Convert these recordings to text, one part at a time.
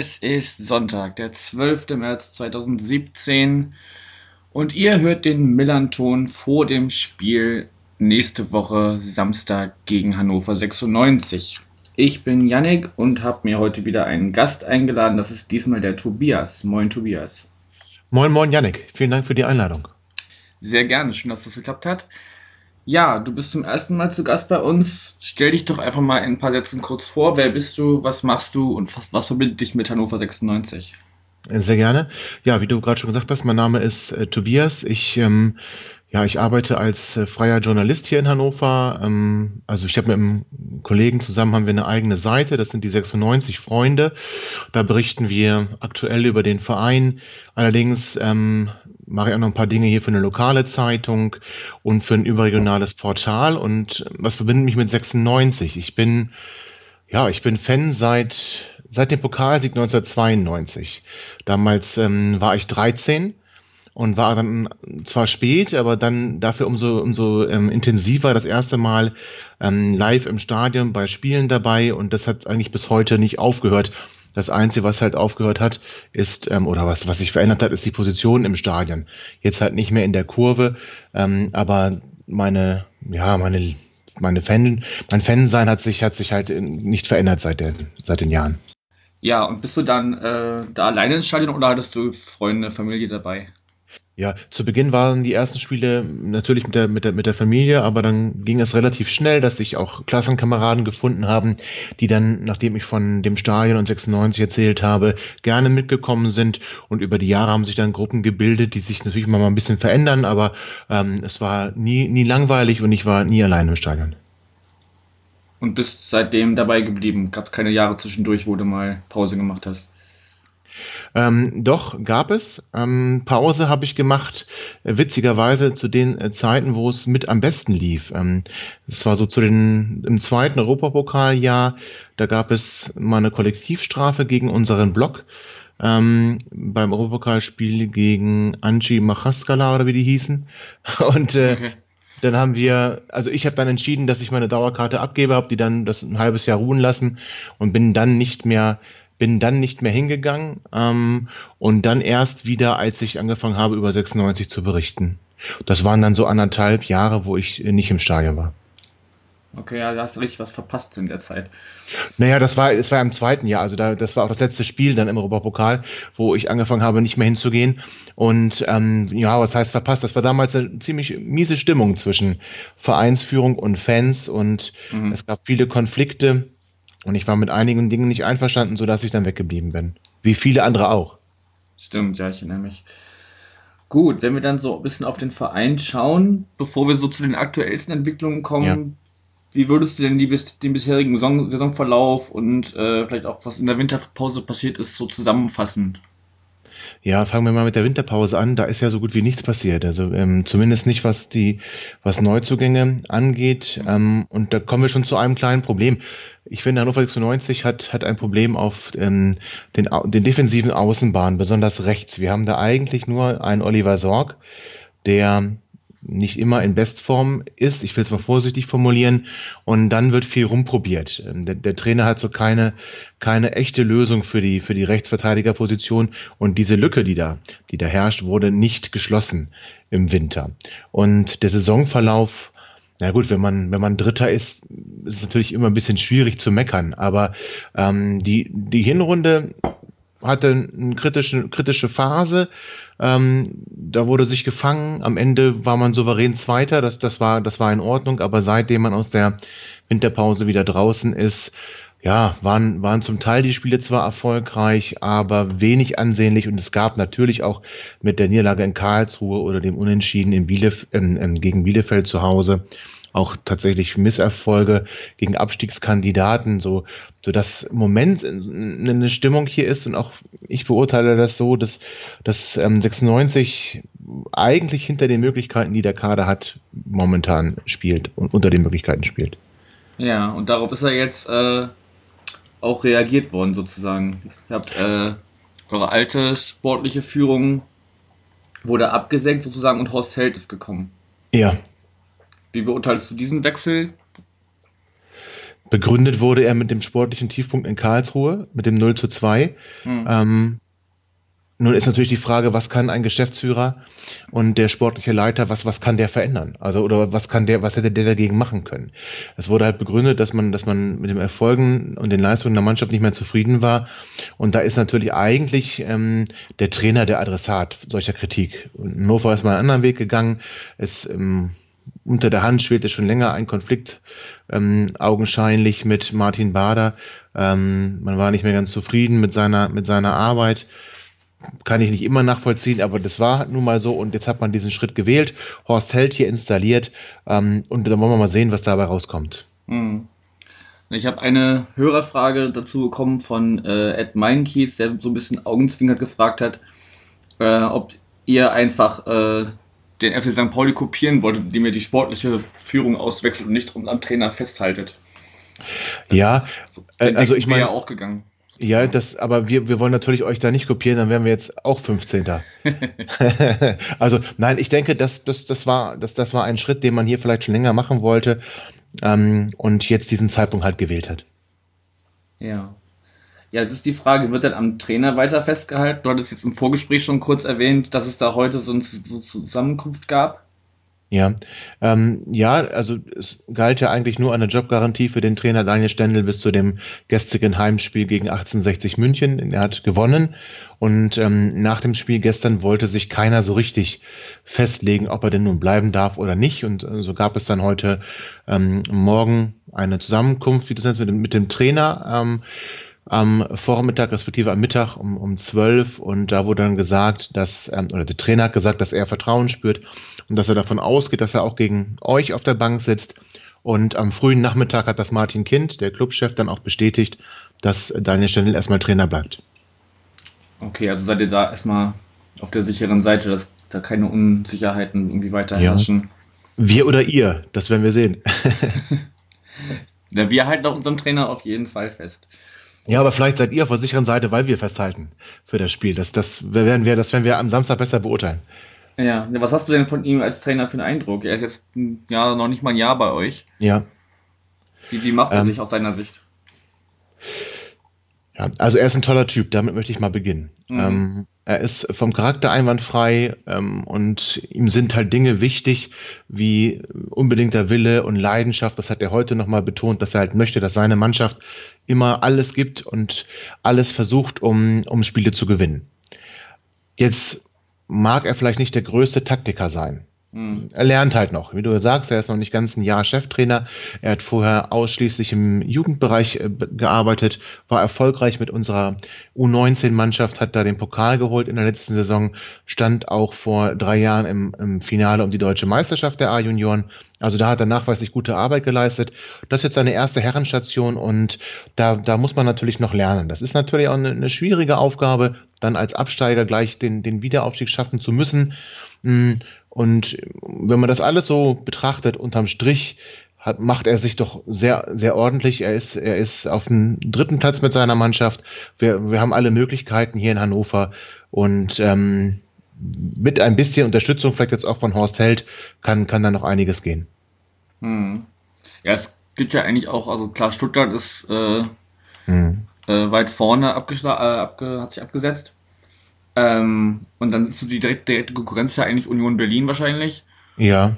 es ist Sonntag, der 12. März 2017 und ihr hört den Millanton vor dem Spiel nächste Woche Samstag gegen Hannover 96. Ich bin Yannick und habe mir heute wieder einen Gast eingeladen. Das ist diesmal der Tobias. Moin, Tobias. Moin, moin, Yannick. Vielen Dank für die Einladung. Sehr gerne. Schön, dass das geklappt hat. Ja, du bist zum ersten Mal zu Gast bei uns. Stell dich doch einfach mal in ein paar Sätzen kurz vor. Wer bist du? Was machst du? Und was, was verbindet dich mit Hannover 96? Sehr gerne. Ja, wie du gerade schon gesagt hast, mein Name ist äh, Tobias. Ich ähm, ja, ich arbeite als äh, freier Journalist hier in Hannover. Ähm, also ich habe mit einem Kollegen zusammen haben wir eine eigene Seite, das sind die 96 Freunde. Da berichten wir aktuell über den Verein. Allerdings ähm, mache ich auch noch ein paar Dinge hier für eine lokale Zeitung und für ein überregionales Portal. Und was verbindet mich mit 96? Ich bin, ja, ich bin Fan seit, seit dem Pokalsieg 1992. Damals ähm, war ich 13 und war dann zwar spät, aber dann dafür umso, umso ähm, intensiver das erste Mal ähm, live im Stadion bei Spielen dabei und das hat eigentlich bis heute nicht aufgehört. Das Einzige, was halt aufgehört hat, ist, ähm, oder was, was sich verändert hat, ist die Position im Stadion. Jetzt halt nicht mehr in der Kurve, ähm, aber meine, ja, meine, meine Fan, mein Fansein hat sich, hat sich halt nicht verändert seit den, seit den Jahren. Ja, und bist du dann äh, da alleine ins Stadion oder hattest du Freunde, Familie dabei? Ja, zu Beginn waren die ersten Spiele natürlich mit der, mit der, mit der Familie, aber dann ging es relativ schnell, dass sich auch Klassenkameraden gefunden haben, die dann, nachdem ich von dem Stadion und 96 erzählt habe, gerne mitgekommen sind. Und über die Jahre haben sich dann Gruppen gebildet, die sich natürlich immer mal ein bisschen verändern, aber ähm, es war nie, nie langweilig und ich war nie allein im Stadion. Und bist seitdem dabei geblieben? Gab keine Jahre zwischendurch, wo du mal Pause gemacht hast? Ähm, doch, gab es. Ähm, Pause habe ich gemacht, äh, witzigerweise zu den äh, Zeiten, wo es mit am besten lief. Ähm, das war so zu den, im zweiten Europapokaljahr, da gab es mal eine Kollektivstrafe gegen unseren Block. Ähm, beim Europapokalspiel gegen Angie Machaskala oder wie die hießen. Und äh, okay. dann haben wir, also ich habe dann entschieden, dass ich meine Dauerkarte abgebe, habe die dann das ein halbes Jahr ruhen lassen und bin dann nicht mehr bin dann nicht mehr hingegangen ähm, und dann erst wieder, als ich angefangen habe, über 96 zu berichten. Das waren dann so anderthalb Jahre, wo ich nicht im Stadion war. Okay, ja, da hast du richtig was verpasst in der Zeit. Naja, das war, das war im zweiten Jahr, also da, das war auch das letzte Spiel dann im Europapokal, wo ich angefangen habe, nicht mehr hinzugehen. Und ähm, ja, was heißt verpasst? Das war damals eine ziemlich miese Stimmung zwischen Vereinsführung und Fans und mhm. es gab viele Konflikte. Und ich war mit einigen Dingen nicht einverstanden, sodass ich dann weggeblieben bin. Wie viele andere auch. Stimmt, ja, ich erinnere mich. Gut, wenn wir dann so ein bisschen auf den Verein schauen, bevor wir so zu den aktuellsten Entwicklungen kommen, ja. wie würdest du denn die, den bisherigen Saison, Saisonverlauf und äh, vielleicht auch was in der Winterpause passiert ist, so zusammenfassen? Ja, fangen wir mal mit der Winterpause an. Da ist ja so gut wie nichts passiert. Also ähm, zumindest nicht, was die, was Neuzugänge angeht. Ähm, und da kommen wir schon zu einem kleinen Problem. Ich finde, Hannover 96 hat, hat ein Problem auf ähm, den, den defensiven Außenbahnen, besonders rechts. Wir haben da eigentlich nur einen Oliver Sorg, der nicht immer in Bestform ist, ich will es mal vorsichtig formulieren, und dann wird viel rumprobiert. Der, der, Trainer hat so keine, keine echte Lösung für die, für die Rechtsverteidigerposition und diese Lücke, die da, die da herrscht, wurde nicht geschlossen im Winter. Und der Saisonverlauf, na gut, wenn man, wenn man Dritter ist, ist es natürlich immer ein bisschen schwierig zu meckern, aber ähm, die, die Hinrunde hatte eine kritische, kritische Phase, ähm, da wurde sich gefangen. Am Ende war man souverän Zweiter. Das, das, war, das war in Ordnung. Aber seitdem man aus der Winterpause wieder draußen ist, ja, waren, waren zum Teil die Spiele zwar erfolgreich, aber wenig ansehnlich. Und es gab natürlich auch mit der Niederlage in Karlsruhe oder dem Unentschieden in Bielef ähm, gegen Bielefeld zu Hause auch tatsächlich Misserfolge gegen Abstiegskandidaten, so, so dass im Moment eine Stimmung hier ist und auch ich beurteile das so, dass, dass ähm, 96 eigentlich hinter den Möglichkeiten, die der Kader hat, momentan spielt und unter den Möglichkeiten spielt. Ja, und darauf ist er jetzt äh, auch reagiert worden sozusagen. Ihr habt äh, Eure alte sportliche Führung wurde abgesenkt sozusagen und Horst Held ist gekommen. Ja. Wie beurteilst du diesen Wechsel? Begründet wurde er mit dem sportlichen Tiefpunkt in Karlsruhe, mit dem 0 zu 2. Hm. Ähm, nun ist natürlich die Frage, was kann ein Geschäftsführer und der sportliche Leiter, was, was kann der verändern? Also, oder was kann der, was hätte der dagegen machen können? Es wurde halt begründet, dass man, dass man mit den Erfolgen und den Leistungen der Mannschaft nicht mehr zufrieden war. Und da ist natürlich eigentlich ähm, der Trainer der Adressat solcher Kritik. Und Hannover ist mal einen anderen Weg gegangen. Es, ähm, unter der Hand schwelte schon länger ein Konflikt ähm, augenscheinlich mit Martin Bader. Ähm, man war nicht mehr ganz zufrieden mit seiner, mit seiner Arbeit. Kann ich nicht immer nachvollziehen, aber das war nun mal so und jetzt hat man diesen Schritt gewählt, Horst Held hier installiert ähm, und dann wollen wir mal sehen, was dabei rauskommt. Hm. Ich habe eine Hörerfrage dazu bekommen von äh, Ed Meinkies, der so ein bisschen augenzwinkert gefragt hat, äh, ob ihr einfach äh, den FC St. Pauli kopieren wollte, indem ihr die sportliche Führung auswechselt und nicht am Trainer festhaltet. Ja, also, also ich meine ja auch gegangen. Ja, das, aber wir, wir wollen natürlich euch da nicht kopieren, dann wären wir jetzt auch 15. also nein, ich denke, das, das, das, war, das, das war ein Schritt, den man hier vielleicht schon länger machen wollte ähm, und jetzt diesen Zeitpunkt halt gewählt hat. Ja. Ja, jetzt ist die Frage, wird denn am Trainer weiter festgehalten? Du hattest jetzt im Vorgespräch schon kurz erwähnt, dass es da heute so eine Zusammenkunft gab. Ja, ähm, ja, also es galt ja eigentlich nur eine Jobgarantie für den Trainer Daniel Stendel bis zu dem gestrigen Heimspiel gegen 1860 München. Er hat gewonnen und ähm, nach dem Spiel gestern wollte sich keiner so richtig festlegen, ob er denn nun bleiben darf oder nicht. Und äh, so gab es dann heute ähm, morgen eine Zusammenkunft, wie du nennst, mit dem, mit dem Trainer. Ähm, am Vormittag, respektive am Mittag um, um 12 und da wurde dann gesagt, dass, ähm, oder der Trainer hat gesagt, dass er Vertrauen spürt und dass er davon ausgeht, dass er auch gegen euch auf der Bank sitzt. Und am frühen Nachmittag hat das Martin Kind, der Clubchef, dann auch bestätigt, dass Daniel Stendel erstmal Trainer bleibt. Okay, also seid ihr da erstmal auf der sicheren Seite, dass da keine Unsicherheiten irgendwie weiter herrschen. Ja. Wir oder ihr, das werden wir sehen. ja, wir halten auch unserem Trainer auf jeden Fall fest. Ja, aber vielleicht seid ihr auf der sicheren Seite, weil wir festhalten für das Spiel. Das, das, werden, wir, das werden wir am Samstag besser beurteilen. Ja, was hast du denn von ihm als Trainer für einen Eindruck? Er ist jetzt ja noch nicht mal ein Jahr bei euch. Ja. Wie, wie macht er ähm, sich aus deiner Sicht? Ja, also er ist ein toller Typ, damit möchte ich mal beginnen. Mhm. Ähm, er ist vom Charakter einwandfrei ähm, und ihm sind halt Dinge wichtig, wie unbedingter Wille und Leidenschaft. Das hat er heute nochmal betont, dass er halt möchte, dass seine Mannschaft immer alles gibt und alles versucht, um, um Spiele zu gewinnen. Jetzt mag er vielleicht nicht der größte Taktiker sein. Mhm. Er lernt halt noch. Wie du sagst, er ist noch nicht ganz ein Jahr Cheftrainer. Er hat vorher ausschließlich im Jugendbereich äh, gearbeitet, war erfolgreich mit unserer U19-Mannschaft, hat da den Pokal geholt in der letzten Saison, stand auch vor drei Jahren im, im Finale um die deutsche Meisterschaft der A-Junioren. Also da hat er nachweislich gute Arbeit geleistet. Das ist jetzt seine erste Herrenstation und da, da muss man natürlich noch lernen. Das ist natürlich auch eine, eine schwierige Aufgabe, dann als Absteiger gleich den, den Wiederaufstieg schaffen zu müssen. Und wenn man das alles so betrachtet, unterm Strich, hat, macht er sich doch sehr, sehr ordentlich. Er ist, er ist auf dem dritten Platz mit seiner Mannschaft. Wir, wir haben alle Möglichkeiten hier in Hannover und ähm, mit ein bisschen Unterstützung, vielleicht jetzt auch von Horst Held, kann, kann da noch einiges gehen. Hm. Ja, es gibt ja eigentlich auch, also klar, Stuttgart ist äh, hm. äh, weit vorne abgeschlagen, äh, abge, hat sich abgesetzt. Ähm, und dann ist so die direkte, direkte Konkurrenz ja eigentlich Union Berlin wahrscheinlich. Ja.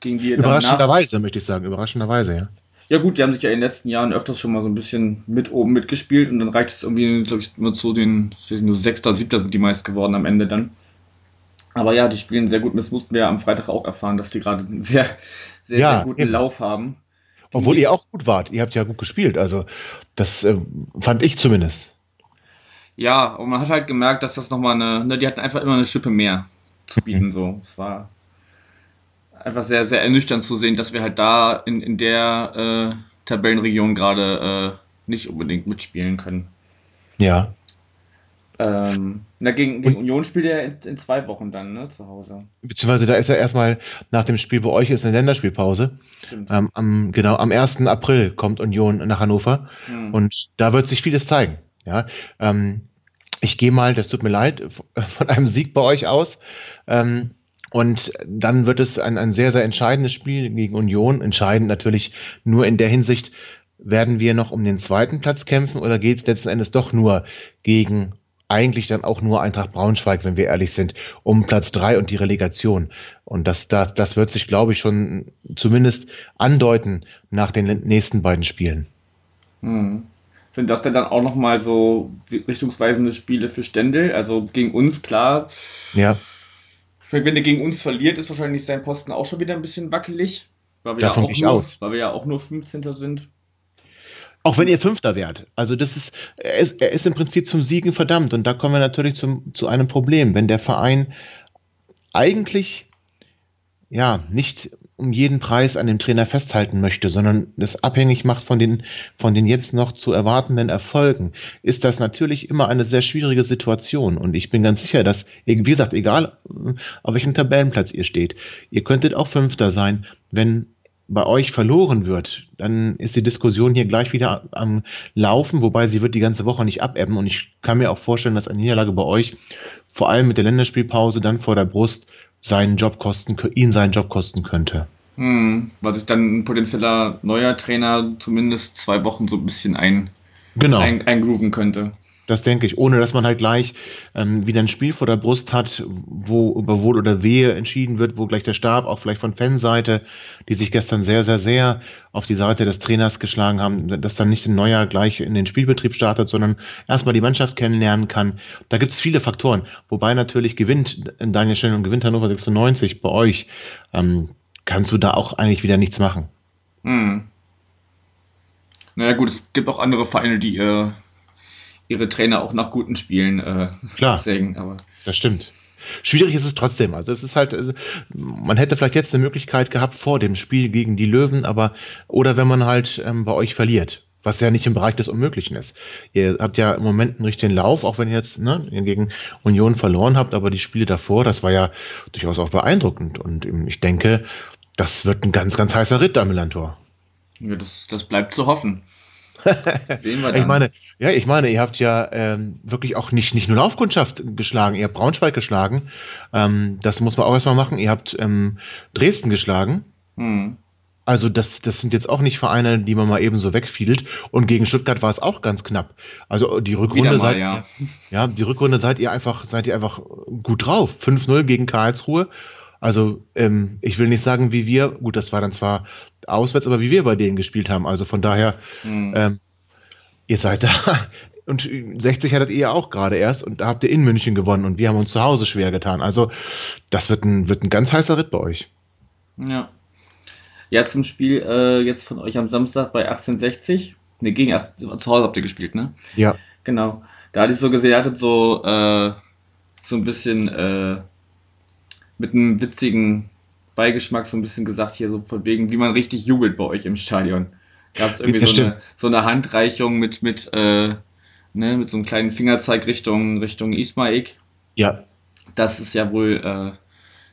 Gegen die Überraschenderweise, möchte ich sagen. Überraschenderweise, ja. Ja gut, die haben sich ja in den letzten Jahren öfters schon mal so ein bisschen mit oben mitgespielt und dann reicht es irgendwie, glaube ich, nur zu den, ich weiß nicht, Sechster, Siebter sind die meist geworden am Ende dann. Aber ja, die spielen sehr gut. Das mussten wir ja am Freitag auch erfahren, dass die gerade einen sehr, sehr, ja, sehr guten eben. Lauf haben. Obwohl ihr auch gut wart. Ihr habt ja gut gespielt. Also, das äh, fand ich zumindest. Ja, und man hat halt gemerkt, dass das nochmal eine, ne, die hatten einfach immer eine Schippe mehr zu bieten, so. Es war einfach sehr, sehr ernüchternd zu sehen, dass wir halt da in, in der äh, Tabellenregion gerade äh, nicht unbedingt mitspielen können. Ja. Ähm, na, gegen, gegen Union spielt er in, in, zwei Wochen dann, ne, zu Hause. Beziehungsweise da ist er erstmal nach dem Spiel bei euch ist eine Länderspielpause. Stimmt. Ähm, am, genau, am 1. April kommt Union nach Hannover hm. und da wird sich vieles zeigen. Ja, ähm, ich gehe mal, das tut mir leid, von einem Sieg bei euch aus. Ähm, und dann wird es ein, ein sehr, sehr entscheidendes Spiel gegen Union. Entscheidend natürlich nur in der Hinsicht, werden wir noch um den zweiten Platz kämpfen oder geht es letzten Endes doch nur gegen eigentlich dann auch nur Eintracht Braunschweig, wenn wir ehrlich sind, um Platz drei und die Relegation. Und das, das, das wird sich, glaube ich, schon zumindest andeuten nach den nächsten beiden Spielen. Hm. Sind das denn dann auch nochmal so richtungsweisende Spiele für Stendel? Also gegen uns, klar. Ja. Wenn er gegen uns verliert, ist wahrscheinlich sein Posten auch schon wieder ein bisschen wackelig. Weil wir, Davon ja auch nur, aus. weil wir ja auch nur 15. sind. Auch wenn ihr Fünfter wärt. Also das ist, er ist, er ist im Prinzip zum Siegen verdammt. Und da kommen wir natürlich zum, zu einem Problem. Wenn der Verein eigentlich ja nicht um jeden Preis an dem Trainer festhalten möchte, sondern das abhängig macht von den, von den jetzt noch zu erwartenden Erfolgen, ist das natürlich immer eine sehr schwierige Situation. Und ich bin ganz sicher, dass, wie gesagt, egal auf welchem Tabellenplatz ihr steht, ihr könntet auch Fünfter sein, wenn bei euch verloren wird, dann ist die Diskussion hier gleich wieder am Laufen, wobei sie wird die ganze Woche nicht abebben. Und ich kann mir auch vorstellen, dass eine Niederlage bei euch, vor allem mit der Länderspielpause dann vor der Brust, seinen Job kosten, ihn seinen Job kosten könnte. Hm, weil sich dann ein potenzieller neuer Trainer zumindest zwei Wochen so ein bisschen ein, Genau. ein, eingrooven könnte. Das denke ich, ohne dass man halt gleich ähm, wieder ein Spiel vor der Brust hat, wo über Wohl oder Wehe entschieden wird, wo gleich der Stab, auch vielleicht von Fanseite, die sich gestern sehr, sehr, sehr auf die Seite des Trainers geschlagen haben, dass dann nicht ein Neuer gleich in den Spielbetrieb startet, sondern erstmal die Mannschaft kennenlernen kann. Da gibt es viele Faktoren, wobei natürlich gewinnt Daniel Schön und gewinnt Hannover 96 bei euch, ähm, kannst du da auch eigentlich wieder nichts machen. Hm. Naja gut, es gibt auch andere Vereine, die ihr ihre Trainer auch nach guten Spielen äh, Klar. sägen, aber Das stimmt. Schwierig ist es trotzdem. Also es ist halt, also, man hätte vielleicht jetzt eine Möglichkeit gehabt vor dem Spiel gegen die Löwen, aber oder wenn man halt ähm, bei euch verliert, was ja nicht im Bereich des Unmöglichen ist. Ihr habt ja im Moment einen richtigen Lauf, auch wenn ihr jetzt ne, gegen Union verloren habt, aber die Spiele davor, das war ja durchaus auch beeindruckend. Und ich denke, das wird ein ganz, ganz heißer Ritt am Millantor. ja, das, das bleibt zu hoffen. Sehen wir dann. Ich meine, ja, ich meine, ihr habt ja ähm, wirklich auch nicht, nicht nur Laufkundschaft geschlagen, ihr habt Braunschweig geschlagen. Ähm, das muss man auch erstmal machen. Ihr habt ähm, Dresden geschlagen. hm. Also das, das sind jetzt auch nicht Vereine, die man mal eben so wegfiedelt. Und gegen Stuttgart war es auch ganz knapp. Also die Rückrunde mal, seid ja. ja, die Rückrunde seid ihr einfach, seid ihr einfach gut drauf. 5-0 gegen Karlsruhe. Also ähm, ich will nicht sagen, wie wir, gut, das war dann zwar auswärts, aber wie wir bei denen gespielt haben. Also von daher, Hm. ähm, ihr seid da. Und 60 hattet ihr ja auch gerade erst und da habt ihr in München gewonnen und wir haben uns zu Hause schwer getan. Also das wird ein, wird ein ganz heißer Ritt bei euch. Ja. Ja, zum Spiel äh, jetzt von euch am Samstag bei 1860. Ne, gegen 18, zu Hause habt ihr gespielt, ne? Ja. Genau. Da hatte ich so gesehen, ihr hattet so, äh, so ein bisschen äh, mit einem witzigen Beigeschmack so ein bisschen gesagt, hier so von wegen, wie man richtig jubelt bei euch im Stadion. Gab es irgendwie Ja, so, stimmt. eine, so eine Handreichung mit, mit, äh, ne, mit so einem kleinen Fingerzeig Richtung, Richtung Ismaik. Ja. dass es ja wohl äh,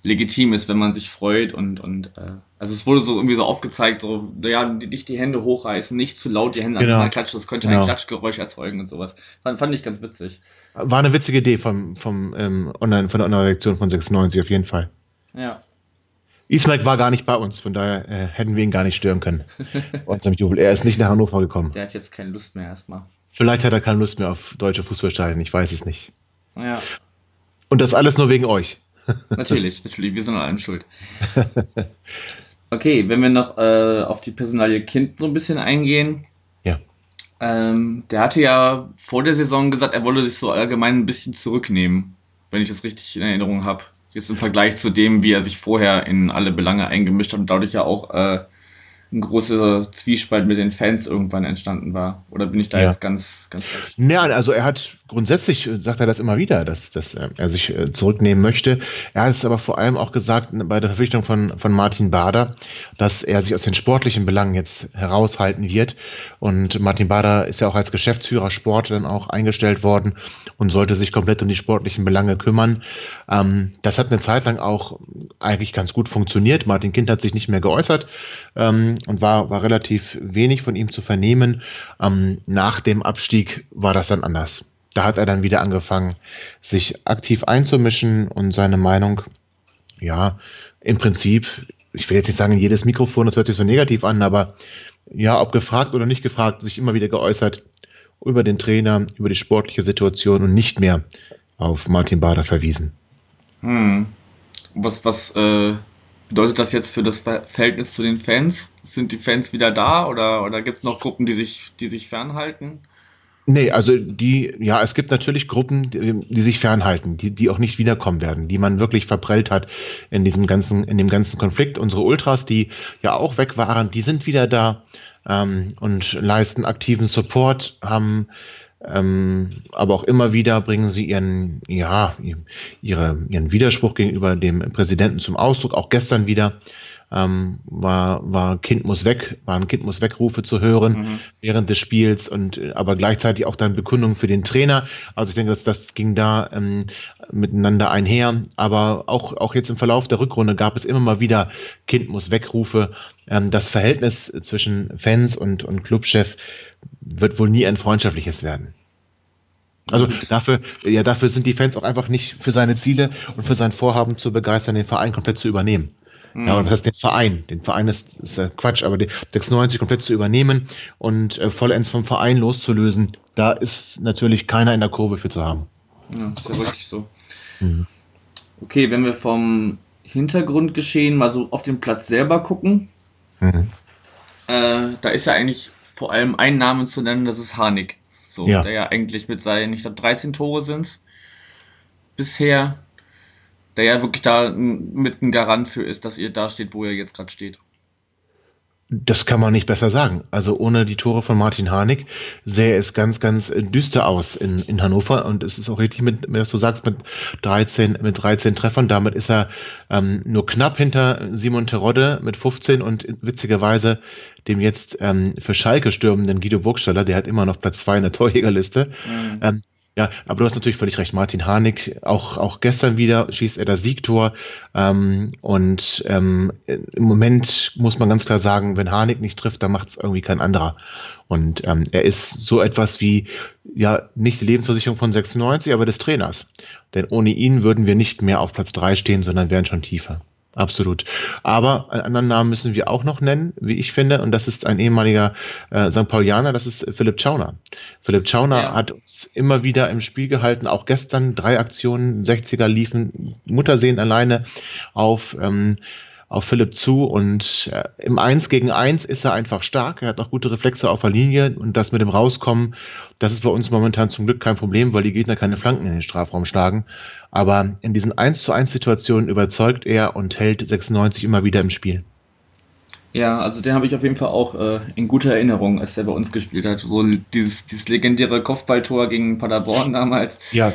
legitim ist, wenn man sich freut und, und äh, also es wurde so irgendwie so aufgezeigt, so, ja, nicht die Hände hochreißen, nicht zu laut die Hände Genau. aneinander klatschen, das könnte ein Genau. Klatschgeräusch erzeugen und sowas. Fand, fand ich ganz witzig. War eine witzige Idee vom, vom, ähm, Online, von der Online-Redaktion von 96 auf jeden Fall. Ja. Ismail war gar nicht bei uns, von daher äh, hätten wir ihn gar nicht stören können. unserem Jubel. Er ist nicht nach Hannover gekommen. Der hat jetzt keine Lust mehr erstmal. Vielleicht hat er keine Lust mehr auf deutsche Fußballstadien, ich weiß es nicht. Ja, Und das alles nur wegen euch. natürlich, natürlich, wir sind an allem schuld. Okay, wenn wir noch äh, auf die Personalie Kind so ein bisschen eingehen. Ja. Ähm, der hatte ja vor der Saison gesagt, er wolle sich so allgemein ein bisschen zurücknehmen, wenn ich das richtig in Erinnerung habe. Jetzt im Vergleich zu dem, wie er sich vorher in alle Belange eingemischt hat und dadurch ja auch äh, ein großer Zwiespalt mit den Fans irgendwann entstanden war. Oder bin ich da Ja. jetzt ganz, ganz falsch? Ja, also er hat grundsätzlich, äh, sagt er das immer wieder, dass, dass äh, er sich äh, zurücknehmen möchte. Er hat es aber vor allem auch gesagt bei der Verpflichtung von, von Martin Bader, dass er sich aus den sportlichen Belangen jetzt heraushalten wird. Und Martin Bader ist ja auch als Geschäftsführer Sport dann auch eingestellt worden und sollte sich komplett um die sportlichen Belange kümmern. Ähm, das hat eine Zeit lang auch eigentlich ganz gut funktioniert. Martin Kind hat sich nicht mehr geäußert ähm, und war, war relativ wenig von ihm zu vernehmen. Ähm, nach dem Abstieg war das dann anders. da hat er dann wieder angefangen, sich aktiv einzumischen und seine Meinung, ja, im Prinzip, ich will jetzt nicht sagen, jedes Mikrofon, das hört sich so negativ an, aber ja, ob gefragt oder nicht gefragt, sich immer wieder geäußert über den Trainer, über die sportliche Situation und nicht mehr auf Martin Bader verwiesen. Hm. Was, was äh, bedeutet das jetzt für das Verhältnis zu den Fans? Sind die Fans wieder da oder, oder gibt es noch Gruppen, die sich, die sich fernhalten? Nee, also die, ja, es gibt natürlich Gruppen, die, die, sich fernhalten, die, die auch nicht wiederkommen werden, die man wirklich verprellt hat in diesem ganzen, in dem ganzen Konflikt. Unsere Ultras, die ja auch weg waren, die sind wieder da ähm, und leisten aktiven Support, haben ähm, aber auch immer wieder bringen sie ihren, ja, ihre, ihren Widerspruch gegenüber dem Präsidenten zum Ausdruck. Auch gestern wieder ähm, war, war Kind muss weg, waren Kind muss wegrufe zu hören mhm. während des Spiels und aber gleichzeitig auch dann Bekundungen für den Trainer. Also ich denke, dass das ging da ähm, miteinander einher. Aber auch, auch jetzt im Verlauf der Rückrunde gab es immer mal wieder Kind muss wegrufe. Ähm, das Verhältnis zwischen Fans und, und Clubchef wird wohl nie ein freundschaftliches werden. Also dafür, ja, dafür sind die Fans auch einfach nicht für seine Ziele und für sein Vorhaben zu begeistern, den Verein komplett zu übernehmen. Mhm. Ja, und das heißt den Verein. Den Verein ist, ist Quatsch, aber die 96 komplett zu übernehmen und äh, vollends vom Verein loszulösen, da ist natürlich keiner in der Kurve für zu haben. Ja, ist ja wirklich so. Mhm. Okay, wenn wir vom Hintergrundgeschehen mal so auf den Platz selber gucken, mhm. äh, da ist ja eigentlich vor allem ein Name zu nennen, das ist Harnik. So, ja. der ja eigentlich mit seinen, ich glaube, 13 Tore sind bisher, der ja wirklich da mit ein Garant für ist, dass ihr da steht, wo ihr jetzt gerade steht. Das kann man nicht besser sagen. Also ohne die Tore von Martin Harnik sähe es ganz, ganz düster aus in, in Hannover. Und es ist auch richtig, mit, was du sagst, mit 13, mit 13 Treffern. Damit ist er ähm, nur knapp hinter Simon Terodde mit 15 und witzigerweise dem jetzt ähm, für Schalke stürmenden Guido Burgstaller, der hat immer noch Platz 2 in der Torjägerliste. Mhm. Ähm, ja, aber du hast natürlich völlig recht. Martin Harnik, auch, auch gestern wieder schießt er das Siegtor. Ähm, und ähm, im Moment muss man ganz klar sagen, wenn Harnik nicht trifft, dann macht es irgendwie kein anderer. Und ähm, er ist so etwas wie, ja, nicht die Lebensversicherung von 96, aber des Trainers. Denn ohne ihn würden wir nicht mehr auf Platz 3 stehen, sondern wären schon tiefer. Absolut. Aber einen anderen Namen müssen wir auch noch nennen, wie ich finde, und das ist ein ehemaliger äh, St. Paulianer, das ist Philipp Schauner. Philipp Schauner ja. hat uns immer wieder im Spiel gehalten, auch gestern drei Aktionen, 60er liefen Muttersehen alleine auf ähm, auf Philipp zu und äh, im Eins gegen Eins ist er einfach stark. Er hat auch gute Reflexe auf der Linie und das mit dem Rauskommen, das ist bei uns momentan zum Glück kein Problem, weil die Gegner keine Flanken in den Strafraum schlagen. Aber in diesen 1 zu 1 Situationen überzeugt er und hält 96 immer wieder im Spiel. Ja, also den habe ich auf jeden Fall auch äh, in guter Erinnerung, als der bei uns gespielt hat. So dieses, dieses legendäre Kopfballtor gegen Paderborn damals. Ja,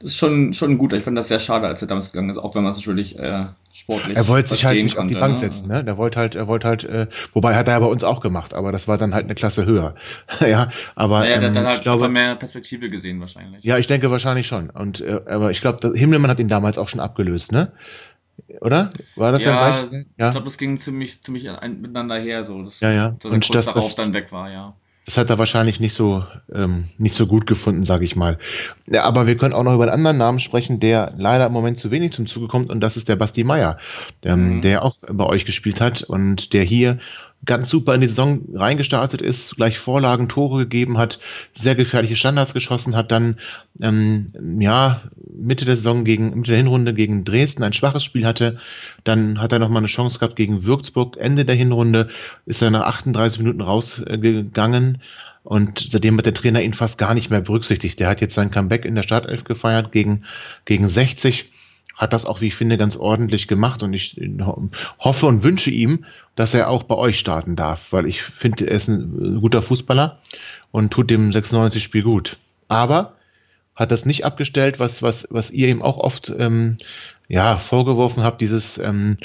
das ist schon, schon gut. Ich fand das sehr schade, als er damals gegangen ist, auch wenn man es natürlich äh, sportlich Er wollte sich halt nicht konnte, auf die Bank ne? setzen, ne? Der wollte halt, er wollte halt, äh, wobei hat er ja bei uns auch gemacht, aber das war dann halt eine Klasse höher. ja, aber. Naja, ähm, dann halt ich glaube, mehr Perspektive gesehen wahrscheinlich. Ja, ich denke wahrscheinlich schon. Und äh, aber ich glaube, Himmelmann hat ihn damals auch schon abgelöst, ne? Oder? War das ja, ja gleich? Ja, ich glaube, das ging ziemlich, ziemlich ein, miteinander her, so. Dass, ja, ja. Dass er kurz das, darauf das, dann weg war, ja. Das hat er wahrscheinlich nicht so, ähm, nicht so gut gefunden, sage ich mal. Ja, aber wir können auch noch über einen anderen Namen sprechen, der leider im Moment zu wenig zum Zuge kommt, und das ist der Basti Meier, ähm, mhm. der auch bei euch gespielt hat und der hier ganz super in die Saison reingestartet ist, gleich Vorlagen, Tore gegeben hat, sehr gefährliche Standards geschossen hat, dann ähm, ja Mitte der Saison gegen Mitte der Hinrunde gegen Dresden ein schwaches Spiel hatte, dann hat er noch mal eine Chance gehabt gegen Würzburg. Ende der Hinrunde ist er nach 38 Minuten rausgegangen. Und seitdem hat der Trainer ihn fast gar nicht mehr berücksichtigt. Der hat jetzt sein Comeback in der Startelf gefeiert gegen, gegen 60 hat das auch, wie ich finde, ganz ordentlich gemacht und ich hoffe und wünsche ihm, dass er auch bei euch starten darf, weil ich finde, er ist ein guter Fußballer und tut dem 96-Spiel gut. Aber hat das nicht abgestellt, was, was, was ihr ihm auch oft ähm, ja, vorgeworfen habt, dieses ähm,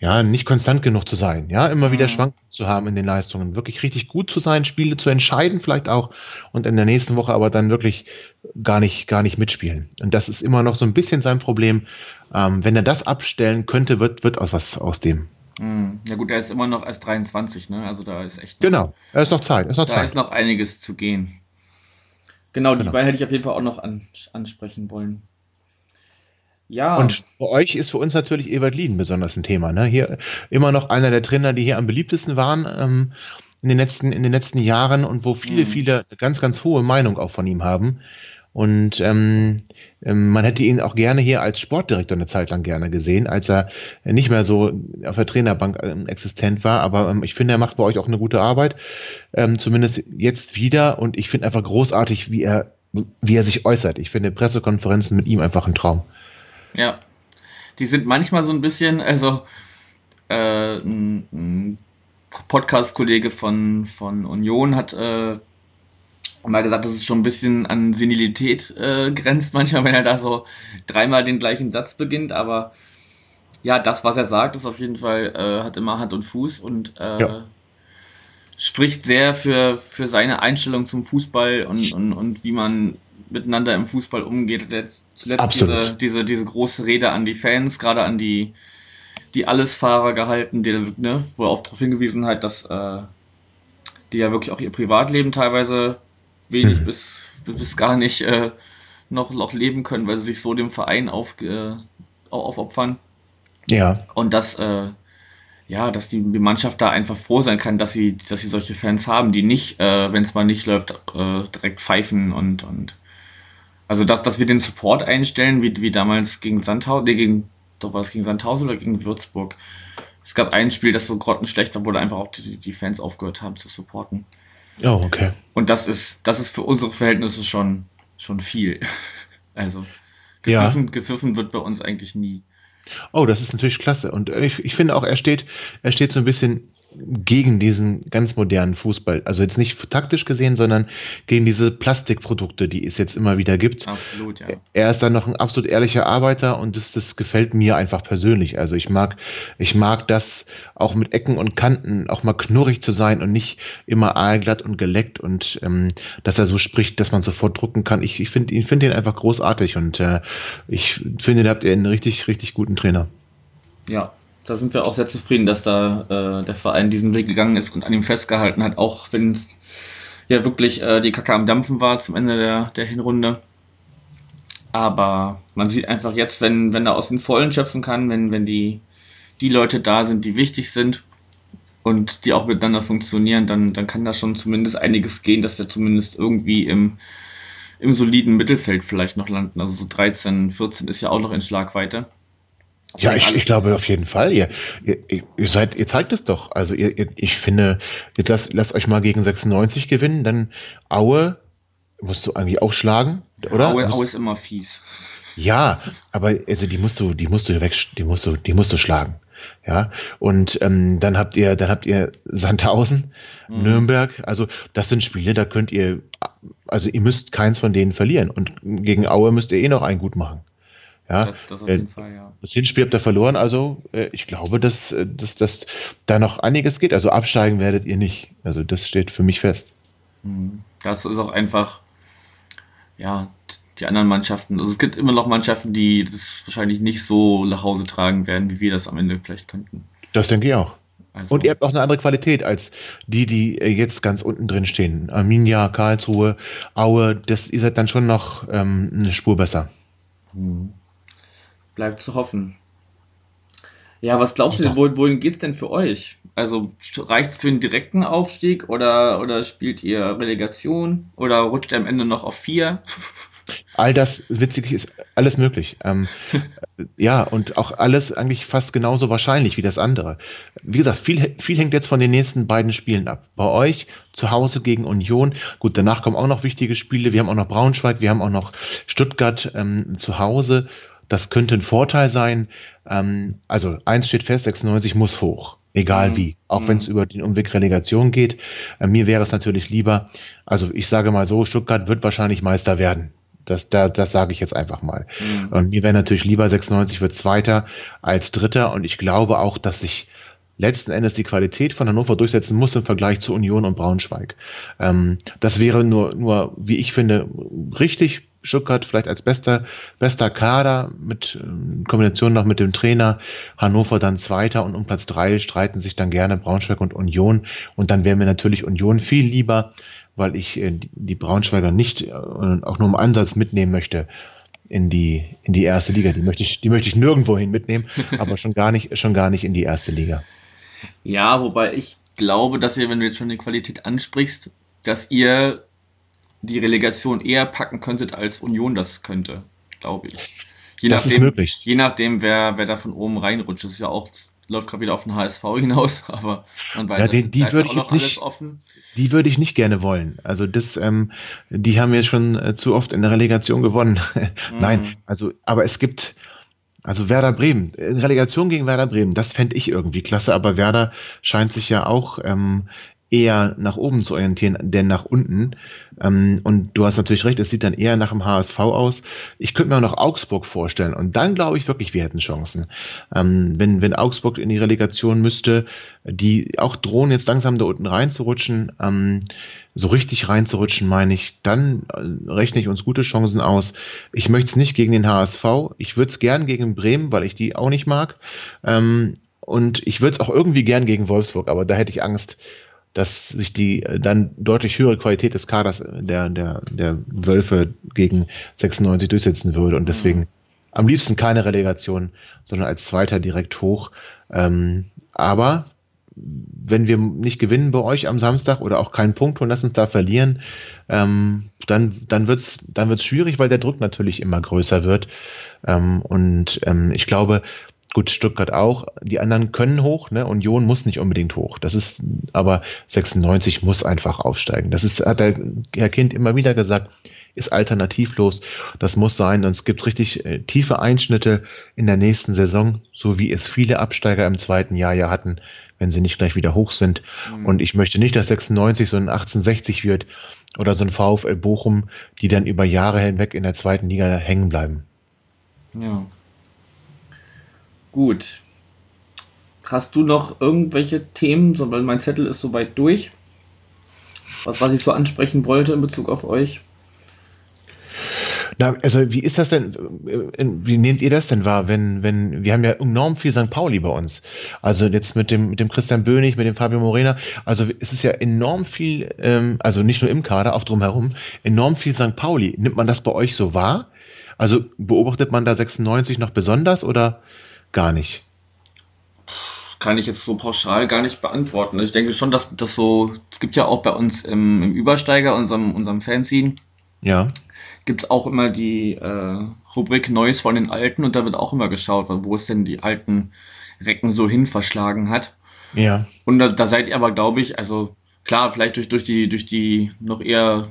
ja, nicht konstant genug zu sein, ja, immer wieder mhm. Schwankungen zu haben in den Leistungen, wirklich richtig gut zu sein, Spiele zu entscheiden vielleicht auch und in der nächsten Woche aber dann wirklich gar nicht, gar nicht mitspielen. Und das ist immer noch so ein bisschen sein Problem. Ähm, wenn er das abstellen könnte, wird, wird auch was aus dem. Mhm. Ja gut, er ist immer noch erst 23, ne? Also da ist echt noch, Genau, er ist noch Zeit, ist noch da Zeit. ist noch einiges zu gehen. Genau, die genau. beiden hätte ich auf jeden Fall auch noch an, ansprechen wollen. Ja. Und für euch ist für uns natürlich Ebert Lien besonders ein Thema. Ne? Hier immer noch einer der Trainer, die hier am beliebtesten waren ähm, in, den letzten, in den letzten Jahren und wo viele, mhm. viele ganz, ganz hohe Meinung auch von ihm haben. Und ähm, ähm, man hätte ihn auch gerne hier als Sportdirektor eine Zeit lang gerne gesehen, als er nicht mehr so auf der Trainerbank ähm, existent war. Aber ähm, ich finde, er macht bei euch auch eine gute Arbeit, zumindest jetzt wieder. Und ich finde einfach großartig, wie er, wie er sich äußert. Ich finde Pressekonferenzen mit ihm einfach ein Traum. Ja, die sind manchmal so ein bisschen, also äh, ein Podcast-Kollege von, von Union hat äh, mal gesagt, dass es schon ein bisschen an Senilität äh, grenzt manchmal, wenn er da so dreimal den gleichen Satz beginnt, aber ja, das, was er sagt, ist auf jeden Fall, äh, hat immer Hand und Fuß und äh, ja. spricht sehr für, für seine Einstellung zum Fußball und, und, und wie man miteinander im Fußball umgeht. Der zuletzt diese, diese, diese große Rede an die Fans, gerade an die, die Allesfahrer gehalten, die, ne, wo er auch darauf hingewiesen hat, dass äh, die ja wirklich auch ihr Privatleben teilweise wenig hm. bis, bis gar nicht äh, noch, noch leben können, weil sie sich so dem Verein auf, äh, aufopfern. Ja. Und dass, äh, ja, dass die, die Mannschaft da einfach froh sein kann, dass sie, dass sie solche Fans haben, die nicht, äh, wenn es mal nicht läuft, äh, direkt pfeifen und, und also dass, dass wir den Support einstellen, wie, wie damals gegen Sandhausen, nee, gegen, doch war es gegen Sandhausen oder gegen Würzburg. Es gab ein Spiel, das so grottenschlecht war, wo da einfach auch die, die Fans aufgehört haben zu supporten. Oh, okay. Und das ist, das ist für unsere Verhältnisse schon, schon viel. Also, gepfiffen, ja. gepfiffen wird bei uns eigentlich nie. Oh, das ist natürlich klasse. Und ich, ich finde auch, er steht, er steht so ein bisschen gegen diesen ganz modernen Fußball. Also jetzt nicht taktisch gesehen, sondern gegen diese Plastikprodukte, die es jetzt immer wieder gibt. Absolut, ja. Er ist dann noch ein absolut ehrlicher Arbeiter und das, das gefällt mir einfach persönlich. Also ich mag, ich mag das auch mit Ecken und Kanten auch mal knurrig zu sein und nicht immer aalglatt und geleckt und ähm, dass er so spricht, dass man sofort drucken kann. Ich, ich finde ihn, finde ihn einfach großartig und äh, ich finde, da habt ihr einen richtig, richtig guten Trainer. Ja, da sind wir auch sehr zufrieden, dass da äh, der Verein diesen Weg gegangen ist und an ihm festgehalten hat, auch wenn ja wirklich äh, die Kacke am Dampfen war zum Ende der, der Hinrunde. Aber man sieht einfach jetzt, wenn, wenn er aus den Vollen schöpfen kann, wenn, wenn die, die Leute da sind, die wichtig sind und die auch miteinander funktionieren, dann, dann kann da schon zumindest einiges gehen, dass wir zumindest irgendwie im, im soliden Mittelfeld vielleicht noch landen. Also so 13, 14 ist ja auch noch in Schlagweite. Ja, ich, ich glaube auf jeden Fall. Ihr, ihr, ihr seid, ihr zeigt es doch. Also ihr, ihr, ich finde, jetzt lasst, lasst euch mal gegen 96 gewinnen, dann Aue musst du eigentlich auch schlagen, oder? Aue, Aue ist immer fies. Ja, aber also die musst du, die musst du weg, die musst du, die musst du schlagen. Ja, und ähm, dann habt ihr, dann habt ihr Sandhausen, mhm. Nürnberg. Also das sind Spiele, da könnt ihr, also ihr müsst keins von denen verlieren. Und gegen Aue müsst ihr eh noch einen gut machen. Ja, das, das auf jeden äh, Fall, ja. Das Hinspiel habt ihr verloren, also äh, ich glaube, dass, äh, dass, dass da noch einiges geht. Also absteigen werdet ihr nicht. Also das steht für mich fest. Mhm. Das ist auch einfach, ja, die anderen Mannschaften. Also es gibt immer noch Mannschaften, die das wahrscheinlich nicht so nach Hause tragen werden, wie wir das am Ende vielleicht könnten. Das denke ich auch. Also. Und ihr habt auch eine andere Qualität als die, die jetzt ganz unten drin stehen. Arminia, Karlsruhe, Aue, das, ihr seid dann schon noch ähm, eine Spur besser. Mhm. Bleibt zu hoffen. Ja, was glaubst du denn, wohin geht es denn für euch? Also reicht es für einen direkten Aufstieg oder, oder spielt ihr Relegation oder rutscht ihr am Ende noch auf vier? All das, witzig ist alles möglich. Ähm, ja, und auch alles eigentlich fast genauso wahrscheinlich wie das andere. Wie gesagt, viel, viel hängt jetzt von den nächsten beiden Spielen ab. Bei euch zu Hause gegen Union. Gut, danach kommen auch noch wichtige Spiele. Wir haben auch noch Braunschweig, wir haben auch noch Stuttgart ähm, zu Hause. Das könnte ein Vorteil sein. Ähm, also eins steht fest, 96 muss hoch. Egal mhm. wie. Auch mhm. wenn es über den Umweg Relegation geht. Äh, mir wäre es natürlich lieber, also ich sage mal so, Stuttgart wird wahrscheinlich Meister werden. Das, da, das sage ich jetzt einfach mal. Mhm. Und mir wäre natürlich lieber 96 wird Zweiter als Dritter. Und ich glaube auch, dass sich letzten Endes die Qualität von Hannover durchsetzen muss im Vergleich zu Union und Braunschweig. Ähm, das wäre nur, nur, wie ich finde, richtig Stuttgart vielleicht als bester, bester Kader mit äh, Kombination noch mit dem Trainer, Hannover dann Zweiter und um Platz drei streiten sich dann gerne Braunschweig und Union und dann wäre mir natürlich Union viel lieber, weil ich äh, die Braunschweiger nicht äh, auch nur im Ansatz mitnehmen möchte in die, in die erste Liga. Die möchte ich, die möchte ich nirgendwohin mitnehmen, aber schon gar nicht, schon gar nicht in die erste Liga. Ja, wobei ich glaube, dass ihr, wenn du jetzt schon die Qualität ansprichst, dass ihr die Relegation eher packen könntet, als Union das könnte, glaube ich. Je das nachdem, ist möglich. Je nachdem, wer, wer da von oben reinrutscht. Das ist ja auch, läuft gerade wieder auf den HSV hinaus, aber man weiß, ja, die, die ist würde ja ich auch jetzt noch alles nicht, offen. die würde ich nicht gerne wollen. Also das, ähm, die haben jetzt schon äh, zu oft in der Relegation gewonnen. Nein, Mhm. also, aber es gibt, also Werder Bremen, in Relegation gegen Werder Bremen, das fände ich irgendwie klasse, aber Werder scheint sich ja auch ähm, eher nach oben zu orientieren, denn nach unten. Ähm, und du hast natürlich recht, es sieht dann eher nach dem HSV aus. Ich könnte mir auch noch Augsburg vorstellen und dann glaube ich wirklich, wir hätten Chancen. Ähm, wenn, wenn Augsburg in die Relegation müsste, die auch drohen jetzt langsam da unten reinzurutschen, ähm, so richtig reinzurutschen, meine ich, dann äh, rechne ich uns gute Chancen aus. Ich möchte es nicht gegen den HSV. Ich würde es gern gegen Bremen, weil ich die auch nicht mag. Ähm, und ich würde es auch irgendwie gern gegen Wolfsburg, aber da hätte ich Angst, dass sich die äh, dann deutlich höhere Qualität des Kaders äh, der, der, der Wölfe gegen 96 durchsetzen würde. Und deswegen am liebsten keine Relegation, sondern als Zweiter direkt hoch. Ähm, aber wenn wir nicht gewinnen bei euch am Samstag oder auch keinen Punkt holen, lass uns da verlieren, ähm, dann, dann wird's dann wird's schwierig, weil der Druck natürlich immer größer wird. Ähm, und ähm, ich glaube, gut, Stuttgart auch, die anderen können hoch, ne? Union muss nicht unbedingt hoch. Das ist, aber 96 muss einfach aufsteigen. Das ist, hat der Herr Kind immer wieder gesagt, ist alternativlos. Das muss sein. Und es gibt richtig äh, tiefe Einschnitte in der nächsten Saison, so wie es viele Absteiger im zweiten Jahr ja hatten, wenn sie nicht gleich wieder hoch sind. Mhm. Und ich möchte nicht, dass 96 so ein 1860 wird oder so ein VfL Bochum, die dann über Jahre hinweg in der zweiten Liga hängen bleiben. Ja. Gut. Hast du noch irgendwelche Themen, so, weil mein Zettel ist soweit durch? Was, was ich so ansprechen wollte in Bezug auf euch? Na, also wie ist das denn, äh, wie nehmt ihr das denn wahr, wenn, wenn, wir haben ja enorm viel St. Pauli bei uns. Also jetzt mit dem, mit dem Christian Bönig, mit dem Fabio Morena, also es ist ja enorm viel, ähm, also nicht nur im Kader, auch drumherum, enorm viel St. Pauli. Nimmt man das bei euch so wahr? Also beobachtet man da 96 noch besonders oder gar nicht? Das kann ich jetzt so pauschal gar nicht beantworten. Ich denke schon, dass das so, es gibt ja auch bei uns im, im Übersteiger, unserem, unserem Fanzine, Ja. gibt es auch immer die äh, Rubrik Neues von den Alten und da wird auch immer geschaut, wo es denn die alten Recken so hin verschlagen hat. Ja. Und da, da seid ihr aber, glaube ich, also klar, vielleicht durch, durch die, durch die noch eher,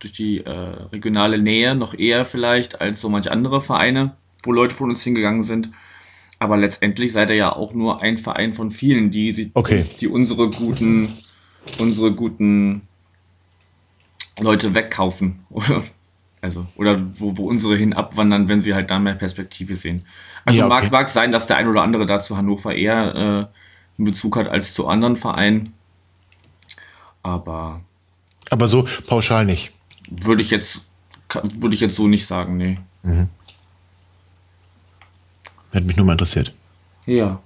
durch die äh, regionale Nähe noch eher vielleicht als so manche andere Vereine, wo Leute von uns hingegangen sind. Aber letztendlich seid ihr ja auch nur ein Verein von vielen, die, die, Okay. die unsere guten, unsere guten Leute wegkaufen. Oder, also, oder wo, wo unsere hin abwandern, wenn sie halt da mehr Perspektive sehen. Also Ja, okay. mag, mag sein, dass der ein oder andere da zu Hannover eher äh, einen Bezug hat als zu anderen Vereinen. Aber Aber so pauschal nicht. würde ich jetzt, würde ich jetzt so nicht sagen, nee. Hätte mich nur mal interessiert. Ja.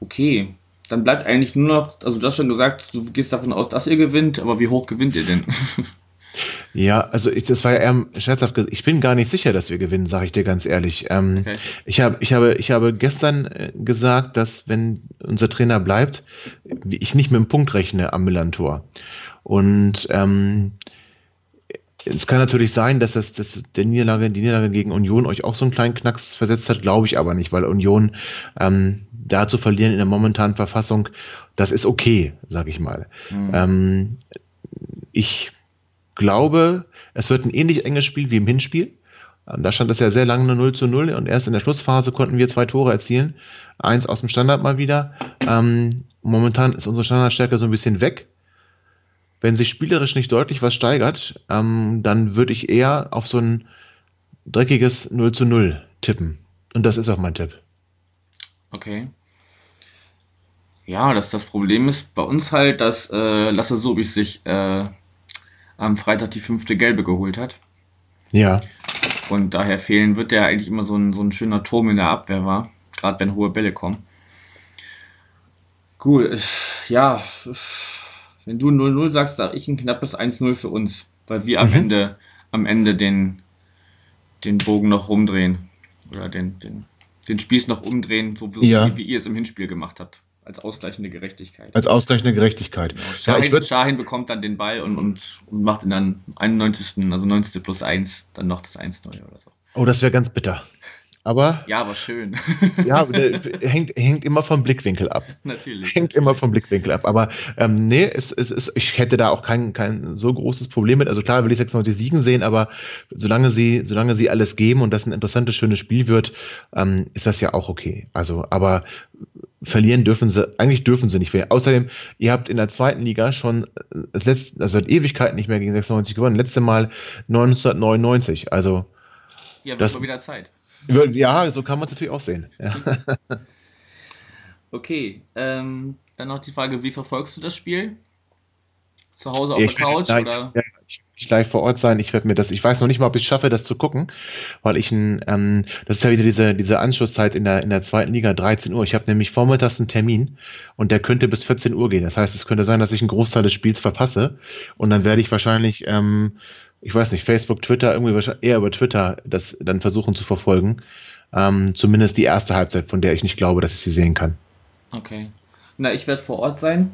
Okay. Dann bleibt eigentlich nur noch, also du hast schon gesagt, du gehst davon aus, dass ihr gewinnt, aber wie hoch gewinnt ihr denn? Ja, also ich, das war ja eher scherzhaft gesagt. Ich bin gar nicht sicher, dass wir gewinnen, sage ich dir ganz ehrlich. Ähm, Okay. ich, hab, ich, habe, ich habe gestern äh, gesagt, dass wenn unser Trainer bleibt, ich nicht mit dem Punkt rechne am Millantor. Und ähm, es kann natürlich sein, dass das, dass der Niederlage, die Niederlage gegen Union euch auch so einen kleinen Knacks versetzt hat, glaube ich aber nicht, weil Union ähm, da zu verlieren in der momentanen Verfassung, das ist okay, sage ich mal. Ähm, ich glaube, es wird ein ähnlich enges Spiel wie im Hinspiel. Ähm, Da stand es ja sehr lange nur 0 zu 0 und erst in der Schlussphase konnten wir zwei Tore erzielen. Eins aus dem Standard mal wieder. Ähm, momentan ist unsere Standardstärke so ein bisschen weg. Wenn sich spielerisch nicht deutlich was steigert, ähm, dann würde ich eher auf so ein dreckiges 0 zu 0 tippen. Und das ist auch mein Tipp. Okay. Ja, das, das Problem ist bei uns halt, dass äh, Lasse Sobich sich äh, am Freitag die fünfte Gelbe geholt hat. Ja, Und daher fehlen wird, der eigentlich immer so ein, so ein schöner Turm in der Abwehr war. Gerade wenn hohe Bälle kommen. Gut, ich- ja, Wenn du 0-0 sagst, sage ich ein knappes 1-0 für uns, weil wir am Mhm. Ende, am Ende den, den Bogen noch rumdrehen. Oder den, den, den Spieß noch umdrehen, so wie, Ja. wie ihr es im Hinspiel gemacht habt. Als ausgleichende Gerechtigkeit. Als ausgleichende Gerechtigkeit. Genau. Ja, Schahin, Schahin bekommt dann den Ball und, und, und macht ihn dann 91. also 90. plus 1, dann noch das 1-0 oder so. oh, das wäre ganz bitter. Aber Ja, war schön. ja, hängt, hängt immer vom Blickwinkel ab. natürlich. Hängt immer vom Blickwinkel ab. Aber ähm, nee, es, es, es, ich hätte da auch kein, kein so großes Problem mit. Also klar will ich 96 Siegen sehen, aber solange sie, solange sie alles geben und das ein interessantes, schönes Spiel wird, ähm, ist das ja auch okay. Also, aber verlieren dürfen sie, eigentlich dürfen sie nicht mehr. Außerdem, ihr habt in der zweiten Liga schon äh, das letzte, also seit Ewigkeiten nicht mehr gegen 96 gewonnen. Letzte Mal 1999. Also, Ja, wird das- mal wieder Zeit. Ja, so kann man es natürlich auch sehen. Ja. Okay, ähm, dann noch die Frage, wie verfolgst du das Spiel? Zu Hause auf Ich der Couch werde oder? Ja, ich werde live vor Ort sein. Ich werde mir das, ich weiß noch nicht mal, ob ich es schaffe, das zu gucken, weil ich ein, ähm, das ist ja wieder diese, diese Anschlusszeit in der, in der zweiten Liga, 13 Uhr. Ich habe nämlich vormittags einen Termin und der könnte bis 14 Uhr gehen. Das heißt, es könnte sein, dass ich einen Großteil des Spiels verpasse und dann werde ich wahrscheinlich, ähm, ich weiß nicht, Facebook, Twitter, irgendwie wahrscheinlich eher über Twitter das dann versuchen zu verfolgen. Ähm, zumindest die erste Halbzeit, von der ich nicht glaube, dass ich sie sehen kann. Okay. Na, ich werde vor Ort sein.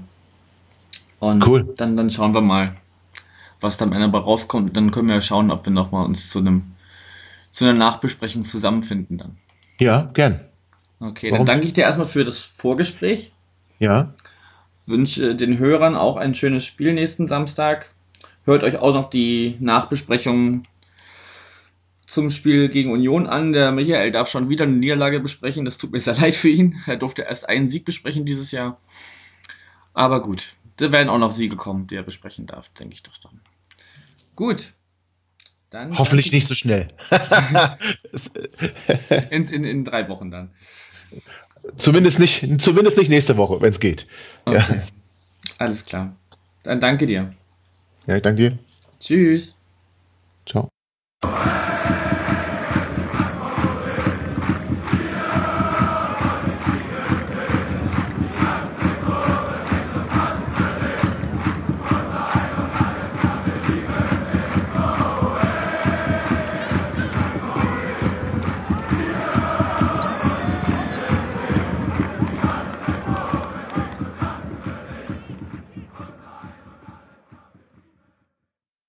Und Cool. dann, dann schauen wir mal, was dann am Ende dabei rauskommt. Dann können wir ja schauen, ob wir nochmal uns zu einem zu einer Nachbesprechung zusammenfinden dann. Ja, gern. Okay, Warum? dann danke ich dir erstmal für das Vorgespräch. Ja, Wünsche den Hörern auch ein schönes Spiel nächsten Samstag. Hört euch auch noch die Nachbesprechung zum Spiel gegen Union an. Der Michael darf schon wieder eine Niederlage besprechen. Das tut mir sehr leid für ihn. Er durfte erst einen Sieg besprechen dieses Jahr. Aber gut, da werden auch noch Siege kommen, die er besprechen darf, denke ich doch dann. Gut. Dann hoffentlich nicht so schnell. In, in, in drei Wochen dann. Zumindest nicht, zumindest nicht nächste Woche, wenn es geht. Okay. Alles klar. Dann danke dir. Ja, ich danke dir. Tschüss. Ciao.